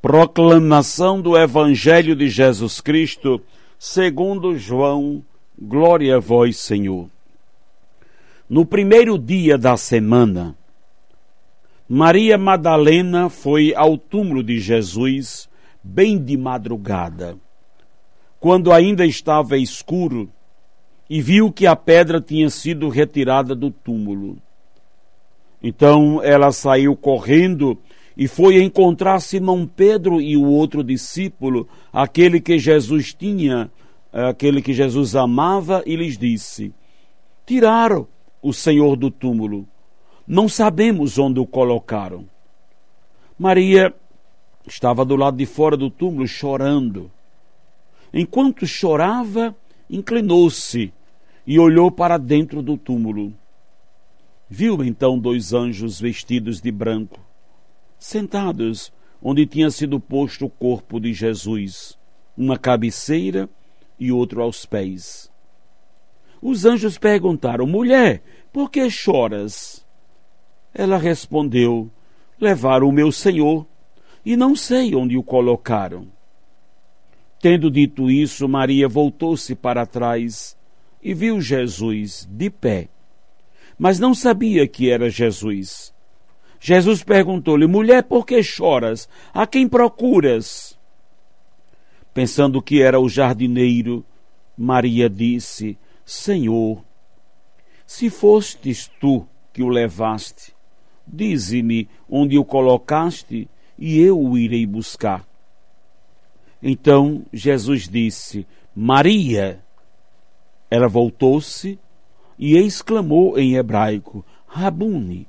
Proclamação do Evangelho de Jesus Cristo, segundo João, glória a vós, Senhor. No primeiro dia da semana, Maria Madalena foi ao túmulo de Jesus bem de madrugada, quando ainda estava escuro e viu que a pedra tinha sido retirada do túmulo. Então ela saiu correndo e foi encontrar Simão Pedro e o outro discípulo, aquele que Jesus tinha, aquele que Jesus amava, e lhes disse: Tiraram o Senhor do túmulo. Não sabemos onde o colocaram. Maria estava do lado de fora do túmulo chorando. Enquanto chorava, inclinou-se e olhou para dentro do túmulo. Viu então dois anjos vestidos de branco, sentados onde tinha sido posto o corpo de Jesus, uma cabeceira e outro aos pés. Os anjos perguntaram: Mulher, por que choras? Ela respondeu: Levaram o meu senhor e não sei onde o colocaram. Tendo dito isso, Maria voltou-se para trás e viu Jesus de pé, mas não sabia que era Jesus. Jesus perguntou-lhe: Mulher, por que choras? A quem procuras? Pensando que era o jardineiro, Maria disse: Senhor, se fostes tu que o levaste, dize-me onde o colocaste e eu o irei buscar. Então Jesus disse: Maria. Ela voltou-se e exclamou em hebraico: Rabuni,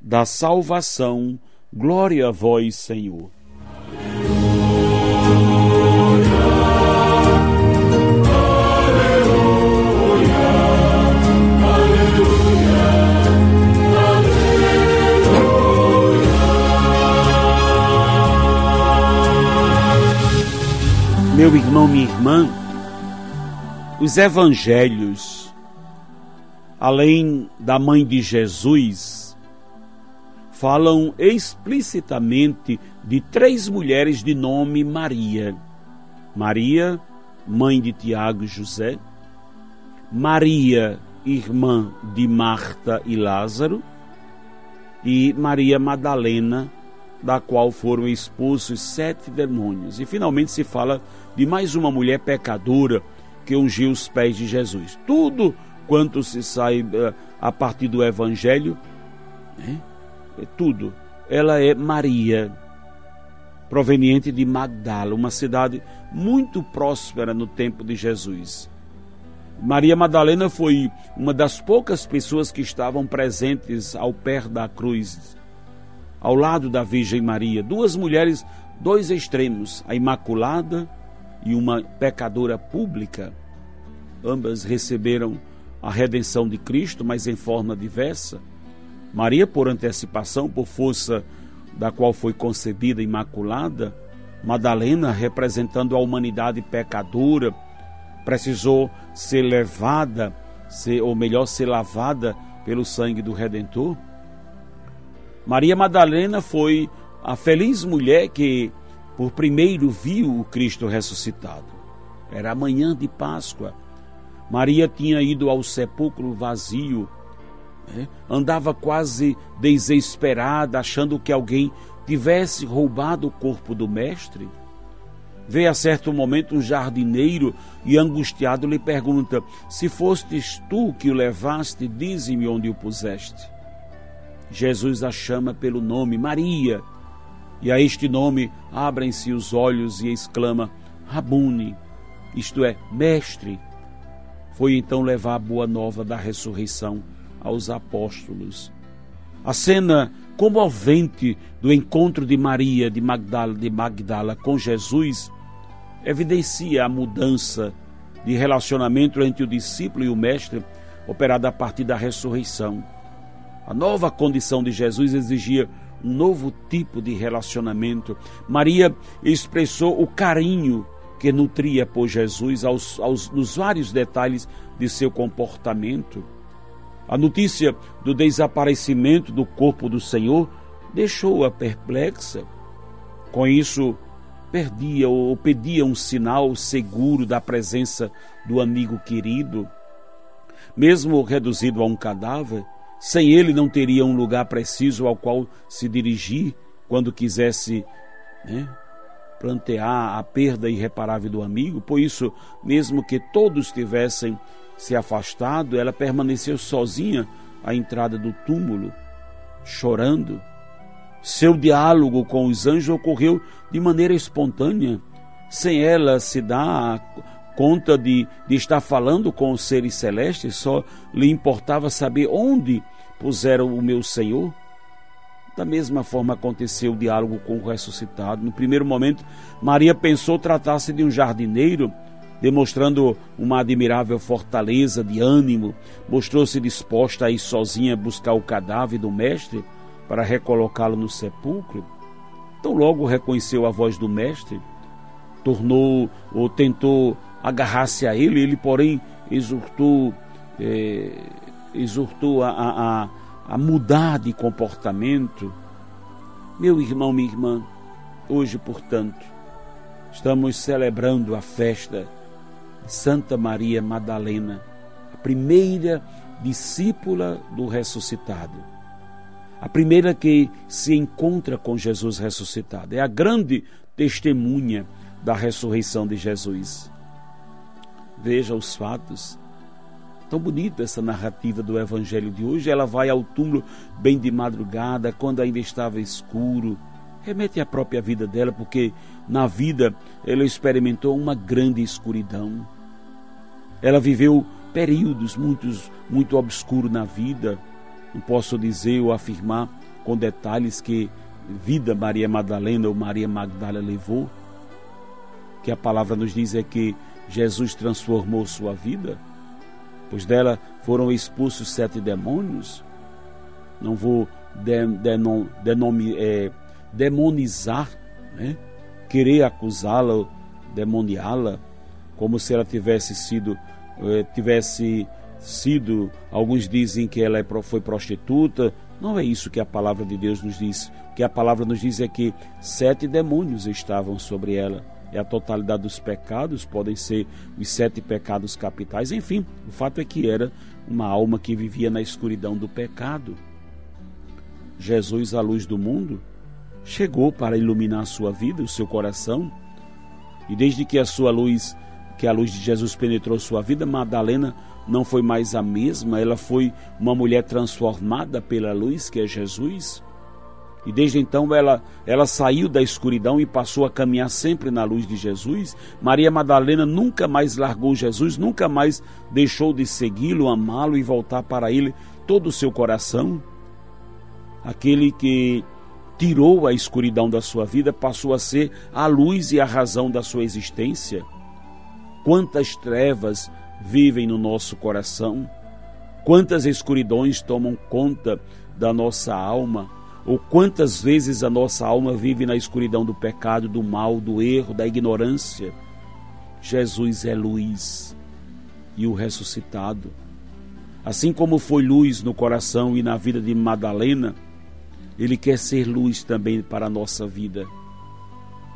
da salvação, glória a vós, Senhor. Meu irmão, minha irmã, os evangelhos, além da mãe de Jesus, falam explicitamente de três mulheres de nome Maria. Maria, mãe de Tiago e José, Maria, irmã de Marta e Lázaro, e Maria Madalena, da qual foram expulsos sete demônios. E finalmente se fala de mais uma mulher pecadora que ungiu os pés de Jesus. Tudo quanto se sai a partir do Evangelho, né? É tudo. Ela é Maria, proveniente de Magdala, uma cidade muito próspera no tempo de Jesus. Maria Madalena foi uma das poucas pessoas que estavam presentes ao pé da cruz ao lado da Virgem Maria, duas mulheres, dois extremos, a Imaculada e uma pecadora pública. Ambas receberam a redenção de Cristo, mas em forma diversa. Maria, por antecipação, por força da qual foi concebida Imaculada, Madalena, representando a humanidade pecadora, precisou ser levada, ser, ou melhor, ser lavada pelo sangue do Redentor. Maria Madalena foi a feliz mulher que por primeiro viu o Cristo ressuscitado. Era a manhã de Páscoa. Maria tinha ido ao sepulcro vazio, né? andava quase desesperada, achando que alguém tivesse roubado o corpo do Mestre. vê a certo momento um jardineiro e angustiado lhe pergunta: Se fostes tu que o levaste, dize-me onde o puseste. Jesus a chama pelo nome Maria. E a este nome abrem-se os olhos e exclama: Rabune, isto é, mestre. Foi então levar a boa nova da ressurreição aos apóstolos. A cena comovente do encontro de Maria de Magdala, de Magdala com Jesus evidencia a mudança de relacionamento entre o discípulo e o mestre operada a partir da ressurreição. A nova condição de Jesus exigia um novo tipo de relacionamento. Maria expressou o carinho que nutria por Jesus aos, aos, nos vários detalhes de seu comportamento. A notícia do desaparecimento do corpo do Senhor deixou-a perplexa. Com isso, perdia ou pedia um sinal seguro da presença do amigo querido. Mesmo reduzido a um cadáver, sem ele não teria um lugar preciso ao qual se dirigir quando quisesse né, plantear a perda irreparável do amigo. Por isso, mesmo que todos tivessem se afastado, ela permaneceu sozinha à entrada do túmulo, chorando. Seu diálogo com os anjos ocorreu de maneira espontânea, sem ela se dar conta de, de estar falando com os seres celestes, só lhe importava saber onde puseram o meu Senhor. Da mesma forma aconteceu o diálogo com o ressuscitado. No primeiro momento, Maria pensou tratar-se de um jardineiro, demonstrando uma admirável fortaleza de ânimo, mostrou-se disposta a ir sozinha buscar o cadáver do mestre para recolocá-lo no sepulcro. Então logo reconheceu a voz do mestre, tornou ou tentou agarrar-se a ele, ele porém exortou, é, exortou a, a, a mudar de comportamento. Meu irmão, minha irmã, hoje, portanto, estamos celebrando a festa Santa Maria Madalena, a primeira discípula do ressuscitado. A primeira que se encontra com Jesus ressuscitado. É a grande testemunha da ressurreição de Jesus. Veja os fatos. Tão bonita essa narrativa do Evangelho de hoje. Ela vai ao túmulo bem de madrugada, quando ainda estava escuro. Remete à própria vida dela, porque na vida ela experimentou uma grande escuridão. Ela viveu períodos muito, muito obscuros na vida. Não posso dizer ou afirmar com detalhes que vida Maria Madalena ou Maria Magdala levou. Que a palavra nos diz é que Jesus transformou sua vida, pois dela foram expulsos sete demônios. Não vou de, de, é, demonizar, né? querer acusá-la, demoniá-la, como se ela tivesse sido, é, tivesse sido, alguns dizem que ela é foi prostituta. Não é isso que a palavra de Deus nos diz. O que a palavra nos diz é que sete demônios estavam sobre ela é a totalidade dos pecados, podem ser os sete pecados capitais, enfim, o fato é que era uma alma que vivia na escuridão do pecado. Jesus, a luz do mundo, chegou para iluminar a sua vida, o seu coração, e desde que a sua luz, que a luz de Jesus penetrou sua vida, Madalena não foi mais a mesma, ela foi uma mulher transformada pela luz que é Jesus. E desde então ela, ela saiu da escuridão e passou a caminhar sempre na luz de Jesus. Maria Madalena nunca mais largou Jesus, nunca mais deixou de segui-lo, amá-lo e voltar para ele todo o seu coração. Aquele que tirou a escuridão da sua vida passou a ser a luz e a razão da sua existência. Quantas trevas vivem no nosso coração, quantas escuridões tomam conta da nossa alma ou quantas vezes a nossa alma vive na escuridão do pecado, do mal, do erro, da ignorância. Jesus é luz e o ressuscitado. Assim como foi luz no coração e na vida de Madalena, ele quer ser luz também para a nossa vida.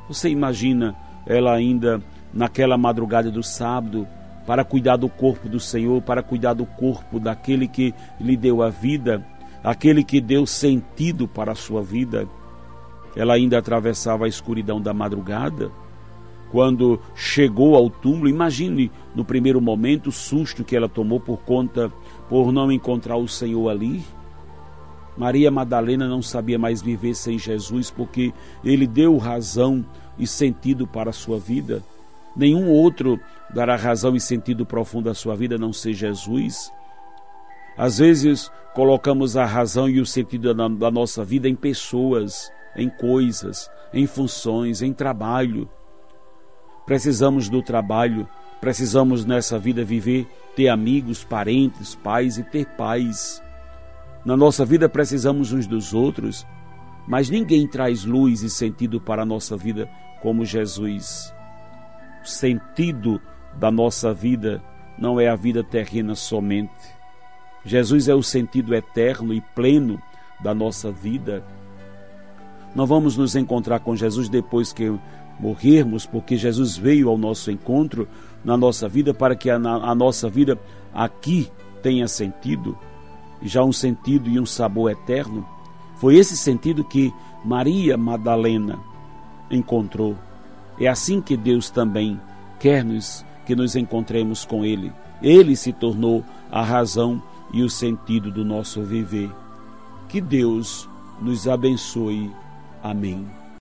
Você imagina ela ainda naquela madrugada do sábado, para cuidar do corpo do Senhor, para cuidar do corpo daquele que lhe deu a vida, aquele que deu sentido para a sua vida. Ela ainda atravessava a escuridão da madrugada, quando chegou ao túmulo, imagine no primeiro momento o susto que ela tomou por conta por não encontrar o Senhor ali. Maria Madalena não sabia mais viver sem Jesus porque ele deu razão e sentido para a sua vida. Nenhum outro dará razão e sentido profundo à sua vida a não ser Jesus. Às vezes colocamos a razão e o sentido da, nossa vida em pessoas, em coisas, em funções, em trabalho. Precisamos do trabalho, precisamos nessa vida viver, ter amigos, parentes, pais e ter paz. Na nossa vida precisamos uns dos outros, mas ninguém traz luz e sentido para a nossa vida como Jesus. O sentido da nossa vida não é a vida terrena somente. Jesus é o sentido eterno e pleno da nossa vida. Não vamos nos encontrar com Jesus depois que morrermos, porque Jesus veio ao nosso encontro na nossa vida para que a, a nossa vida aqui tenha sentido já um sentido e um sabor eterno. Foi esse sentido que Maria Madalena encontrou. É assim que Deus também quer-nos que nos encontremos com Ele. Ele se tornou a razão e o sentido do nosso viver. Que Deus nos abençoe. Amém.